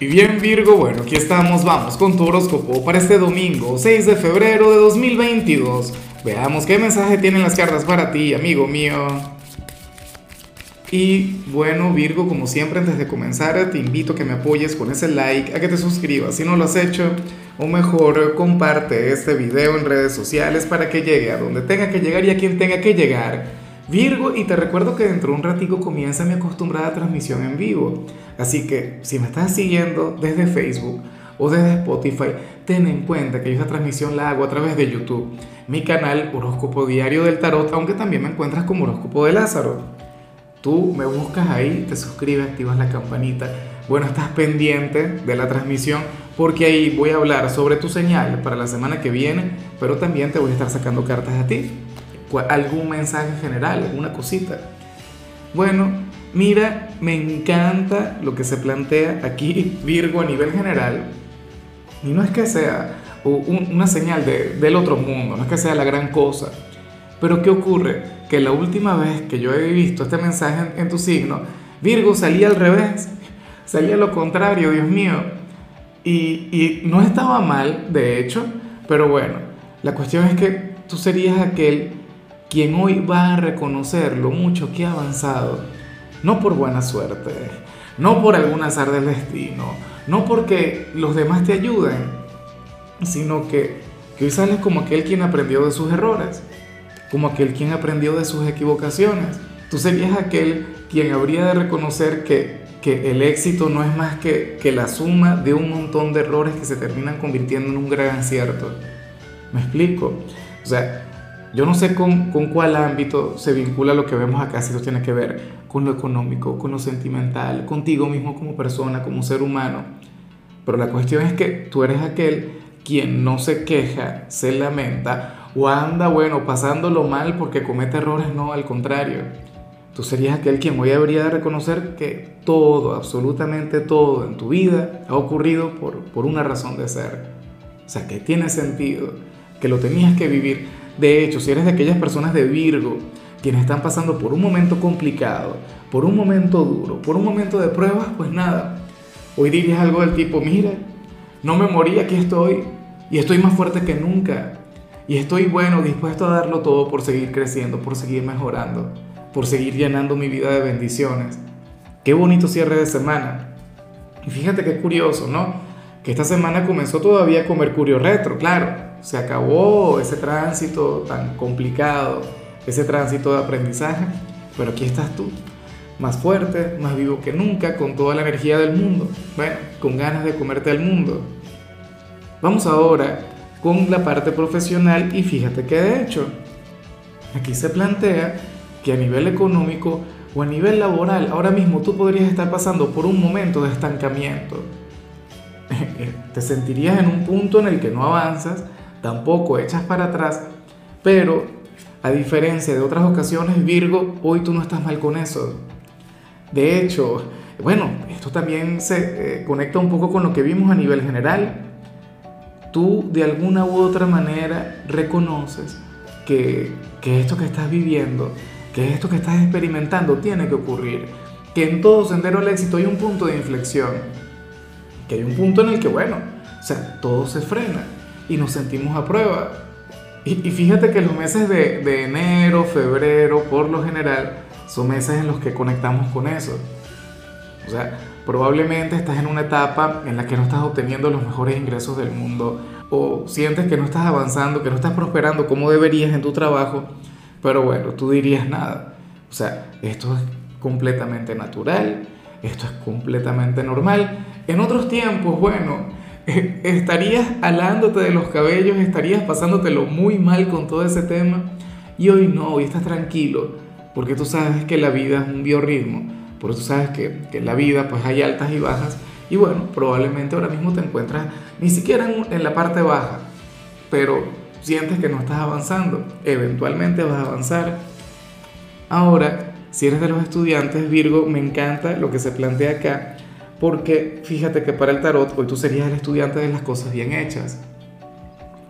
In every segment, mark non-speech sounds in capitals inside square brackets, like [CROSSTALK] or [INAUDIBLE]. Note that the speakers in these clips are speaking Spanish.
Y bien Virgo, bueno, aquí estamos, vamos con tu horóscopo para este domingo, 6 de febrero de 2022. Veamos qué mensaje tienen las cartas para ti, amigo mío. Y bueno Virgo, como siempre antes de comenzar te invito a que me apoyes con ese like, a que te suscribas si no lo has hecho, o mejor comparte este video en redes sociales para que llegue a donde tenga que llegar y a quien tenga que llegar. Virgo, y te recuerdo que dentro de un ratico comienza mi acostumbrada transmisión en vivo. Así que si me estás siguiendo desde Facebook o desde Spotify, ten en cuenta que yo esta transmisión la hago a través de YouTube. Mi canal Horóscopo Diario del Tarot, aunque también me encuentras como Horóscopo de Lázaro. Tú me buscas ahí, te suscribes, activas la campanita. Bueno, estás pendiente de la transmisión porque ahí voy a hablar sobre tu señal para la semana que viene, pero también te voy a estar sacando cartas a ti algún mensaje general, alguna cosita. Bueno, mira, me encanta lo que se plantea aquí, Virgo, a nivel general. Y no es que sea una señal del otro mundo, no es que sea la gran cosa. Pero ¿qué ocurre? Que la última vez que yo he visto este mensaje en, tu signo, Virgo salía al revés, [LAUGHS] salía lo contrario, Dios mío. Y, y no estaba mal, de hecho, pero bueno, la cuestión es que tú serías aquel quien hoy va a reconocer lo mucho que ha avanzado, no por buena suerte, no por algún azar del destino, no porque los demás te ayuden, sino que, que hoy sales como aquel quien aprendió de sus errores, como aquel quien aprendió de sus equivocaciones. Tú serías aquel quien habría de reconocer que, que el éxito no es más que, que la suma de un montón de errores que se terminan convirtiendo en un gran acierto. ¿Me explico? O sea, yo no sé con, con, cuál ámbito se vincula lo que vemos acá, si eso tiene que ver con lo económico, con lo sentimental, contigo mismo como persona, como ser humano. Pero la cuestión es que tú eres aquel quien no se queja, se lamenta o anda, bueno, pasándolo mal porque comete errores, no, al contrario. Tú serías aquel quien hoy habría de reconocer que todo, absolutamente todo en tu vida ha ocurrido por, por una razón de ser. O sea, que tiene sentido, que lo tenías que vivir de hecho, si eres de aquellas personas de Virgo, quienes están pasando por un momento complicado, por un momento duro, por un momento de pruebas, pues nada, hoy dirías algo del tipo, mira, no me morí, aquí estoy, y estoy más fuerte que nunca, y estoy bueno, dispuesto a darlo todo por seguir creciendo, por seguir mejorando, por seguir llenando mi vida de bendiciones. Qué bonito cierre de semana. Y fíjate qué curioso, ¿no? Que esta semana comenzó todavía con Mercurio retro, claro se acabó ese tránsito tan complicado, ese tránsito de aprendizaje, pero aquí estás tú, más fuerte, más vivo que nunca, con toda la energía del mundo, bueno, con ganas de comerte al mundo. Vamos ahora con la parte profesional y fíjate que de hecho, aquí se plantea que a nivel económico o a nivel laboral, ahora mismo tú podrías estar pasando por un momento de estancamiento. [LAUGHS] Te sentirías en un punto en el que no avanzas, tampoco echas para atrás, pero a diferencia de otras ocasiones, Virgo, hoy tú no estás mal con eso. De hecho, bueno, esto también se eh, conecta un poco con lo que vimos a nivel general. Tú de alguna u otra manera reconoces que, que esto que estás viviendo, que esto que estás experimentando tiene que ocurrir, que en todo sendero al éxito hay un punto de inflexión, que hay un punto en el que, bueno, o sea, todo se frena y nos sentimos a prueba. Y, fíjate que los meses de, de, enero, febrero, por lo general, son meses en los que conectamos con eso. O sea, probablemente estás en una etapa en la que no estás obteniendo los mejores ingresos del mundo o sientes que no estás avanzando, que no estás prosperando como deberías en tu trabajo, pero bueno, tú dirías nada. O sea, esto es completamente natural, esto es completamente normal. En otros tiempos, bueno, estarías alándote de los cabellos, estarías pasándotelo muy mal con todo ese tema. Y hoy no, hoy estás tranquilo porque tú sabes que la vida es un biorritmo, porque tú sabes que, que en la vida pues hay altas y bajas. Y bueno, probablemente ahora mismo te encuentras ni siquiera en, en la parte baja, pero sientes que no estás avanzando, eventualmente vas a avanzar. Ahora, si eres de los estudiantes, Virgo, me encanta lo que se plantea acá porque fíjate que para el tarot hoy tú serías el estudiante de las cosas bien hechas.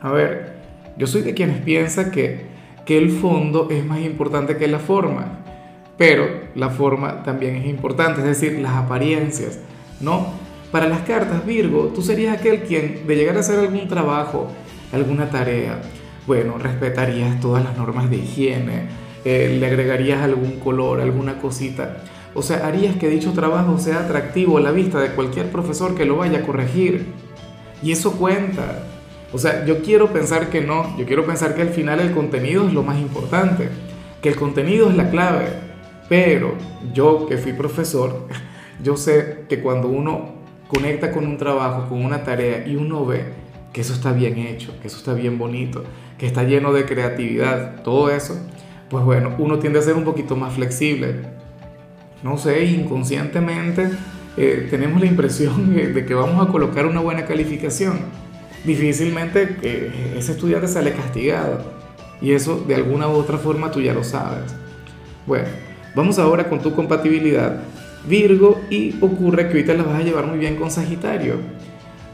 A ver, yo soy de quienes piensan que, que el fondo es más importante que la forma, pero la forma también es importante, es decir, las apariencias, ¿no? para las cartas, Virgo, tú serías aquel quien de llegar a hacer algún trabajo, alguna tarea, bueno, respetarías todas las normas de higiene, eh, le agregarías algún color, alguna cosita. O sea, harías que dicho trabajo sea atractivo a la vista de cualquier profesor que lo vaya a corregir. Y eso cuenta. O sea, yo quiero pensar que no, yo quiero pensar que al final el contenido es lo más importante, que el contenido es la clave. Pero yo que fui profesor, [LAUGHS] yo sé que cuando uno conecta con un trabajo, con una tarea y uno ve que eso está bien hecho, que eso está bien bonito, que está lleno de creatividad, todo eso, pues bueno, uno tiende a ser un poquito más flexible. No sé, inconscientemente eh, tenemos la impresión [LAUGHS] de que vamos a colocar una buena calificación. Difícilmente eh, ese estudiante sale castigado. Y eso de alguna u otra forma tú ya lo sabes. Bueno, vamos ahora con tu compatibilidad Virgo y ocurre que ahorita la vas a llevar muy bien con Sagitario.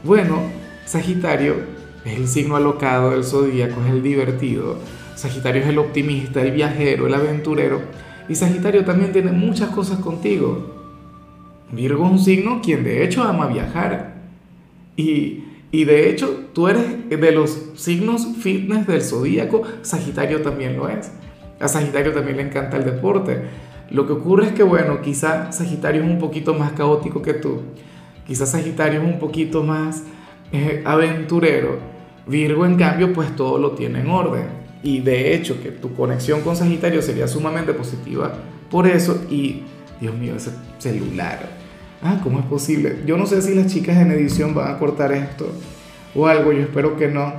Bueno, Sagitario es el signo alocado del zodíaco, es el divertido. Sagitario es el optimista, el viajero, el aventurero. Y Sagitario también tiene muchas cosas contigo. Virgo es un signo quien de hecho ama viajar. Y, de hecho tú eres de los signos fitness del zodíaco, Sagitario también lo es. A Sagitario también le encanta el deporte. Lo que ocurre es que, bueno, quizá Sagitario es un poquito más caótico que tú. Quizá Sagitario es un poquito más eh, aventurero. Virgo, en cambio, pues todo lo tiene en orden. Y de hecho, que tu conexión con Sagitario sería sumamente positiva por eso. Y, Dios mío, ese celular. Ah, ¿cómo es posible? Yo no sé si las chicas en edición van a cortar esto o algo. Yo espero que no.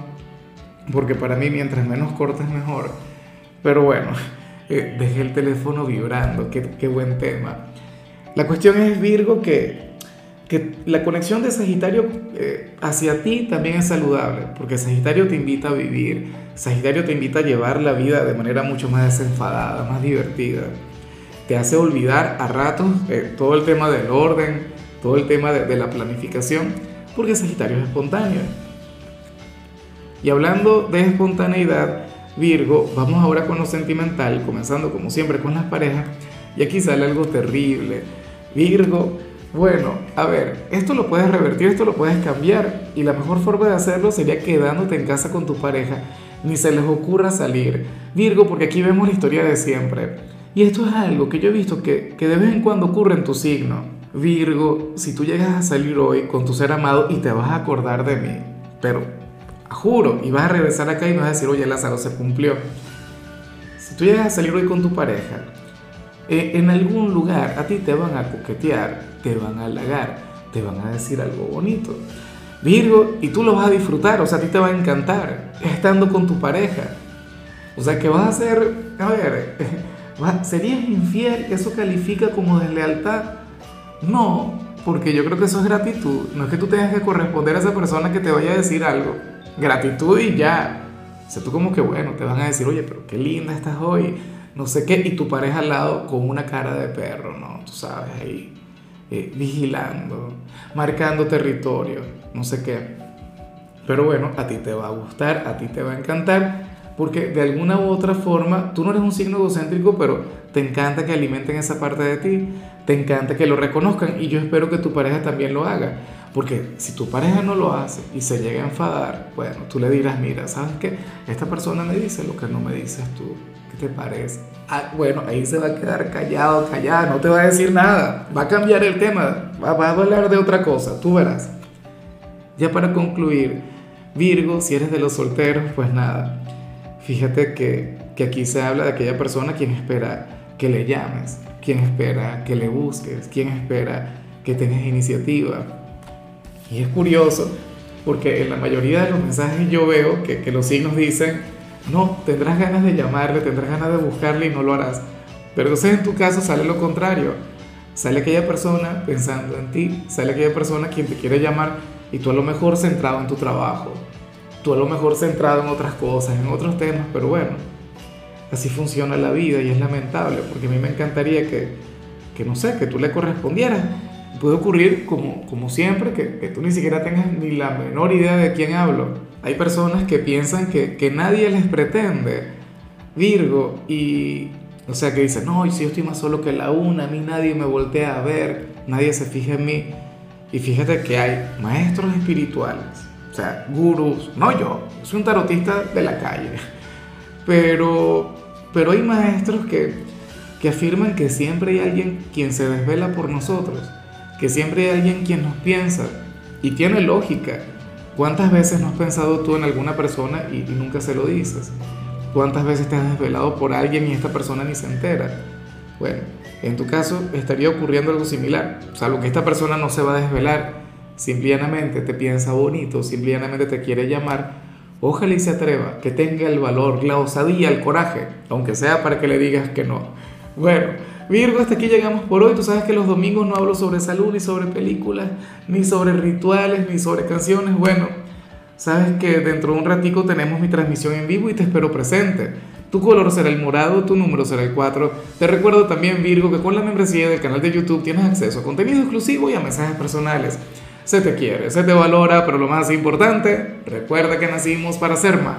Porque para mí, mientras menos cortes, mejor. Pero bueno. [LAUGHS] Eh, dejé el teléfono vibrando, qué, qué, buen tema. La cuestión es, Virgo, que, que la conexión de Sagitario eh, hacia ti también es saludable, porque Sagitario te invita a vivir, Sagitario te invita a llevar la vida de manera mucho más desenfadada, más divertida. Te hace olvidar a ratos eh, todo el tema del orden, todo el tema de, de la planificación, porque Sagitario es espontáneo. Y hablando de espontaneidad, Virgo, vamos ahora con lo sentimental, comenzando como siempre con las parejas, y aquí sale algo terrible. Virgo, bueno, a ver, esto lo puedes revertir, esto lo puedes cambiar, y la mejor forma de hacerlo sería quedándote en casa con tu pareja, ni se les ocurra salir. Virgo, porque aquí vemos la historia de siempre. Y esto es algo que yo he visto que, que de vez en cuando ocurre en tu signo. Virgo, si tú llegas a salir hoy con tu ser amado y te vas a acordar de mí, pero juro, y vas a regresar acá y me vas a decir, oye Lázaro, se cumplió. Si tú llegas a salir hoy con tu pareja, eh, en algún lugar a ti te van a coquetear, te van a halagar, te van a decir algo bonito. Virgo, y tú lo vas a disfrutar, o sea, a ti te va a encantar estando con tu pareja. O sea, que vas a ser, a ver, [LAUGHS] ¿serías infiel? ¿Eso califica como deslealtad? No, porque yo creo que eso es gratitud. No es que tú tengas que corresponder a esa persona que te vaya a decir algo gratitud y ya. O sea, tú como que, bueno, te van a decir, oye, pero qué linda estás hoy, no sé qué, y tu pareja al lado con una cara de perro, ¿no? Tú sabes, ahí, eh, vigilando, marcando territorio, no sé qué. Pero bueno, a ti te va a gustar, a ti te va a encantar, porque de alguna u otra forma, tú no eres un signo egocéntrico, pero te encanta que alimenten esa parte de ti, te encanta que lo reconozcan, y yo espero que tu pareja también lo haga. Porque si tu pareja no lo hace y se llega a enfadar, bueno, tú le dirás, mira, ¿sabes qué? Esta persona me dice lo que no me dices tú. ¿Qué te parece? Ah, bueno, ahí se va a quedar callado, callada, no te va a decir nada. Va a cambiar el tema, va, va a hablar de otra cosa, tú verás. Ya para concluir, Virgo, si eres de los solteros, pues nada. Fíjate que, que aquí se habla de aquella persona quien espera que le llames, quien espera que le busques, quien espera que tengas iniciativa y es curioso porque en la mayoría de los mensajes yo veo que, que, los signos dicen, no, tendrás ganas de llamarle, tendrás ganas de buscarle y no lo harás. Pero entonces en tu caso sale lo contrario. Sale aquella persona pensando en ti, sale aquella persona quien te quiere llamar y tú a lo mejor centrado en tu trabajo, tú a lo mejor centrado en otras cosas, en otros temas, pero bueno, así funciona la vida y es lamentable porque a mí me encantaría que, que no sé, que tú le correspondieras puede ocurrir, como, como siempre, que, que, tú ni siquiera tengas ni la menor idea de quién hablo. Hay personas que piensan que, que nadie les pretende. Virgo, y, o sea, que dicen, no, si yo estoy más solo que la una, a mí nadie me voltea a ver, nadie se fija en mí. Y fíjate que hay maestros espirituales, o sea, gurús, no yo, soy un tarotista de la calle, pero, pero hay maestros que, que afirman que siempre hay alguien quien se desvela por nosotros, que siempre hay alguien quien nos piensa, y tiene lógica. ¿Cuántas veces no has pensado tú en alguna persona y, nunca se lo dices? ¿Cuántas veces te has desvelado por alguien y esta persona ni se entera? Bueno, en tu caso estaría ocurriendo algo similar. O sea, lo que esta persona no se va a desvelar, simplemente te piensa bonito, simplemente te quiere llamar. Ojalá y se atreva, que tenga el valor, la osadía, el coraje, aunque sea para que le digas que no. Bueno, Virgo, hasta aquí llegamos por hoy. Tú sabes que los domingos no hablo sobre salud, ni sobre películas, ni sobre rituales, ni sobre canciones. Bueno, sabes que dentro de un ratico tenemos mi transmisión en vivo y te espero presente. Tu color será el morado, tu número será el 4. Te recuerdo también, Virgo, que con la membresía del canal de YouTube tienes acceso a contenido exclusivo y a mensajes personales. Se te quiere, se te valora, pero lo más importante, recuerda que nacimos para ser más.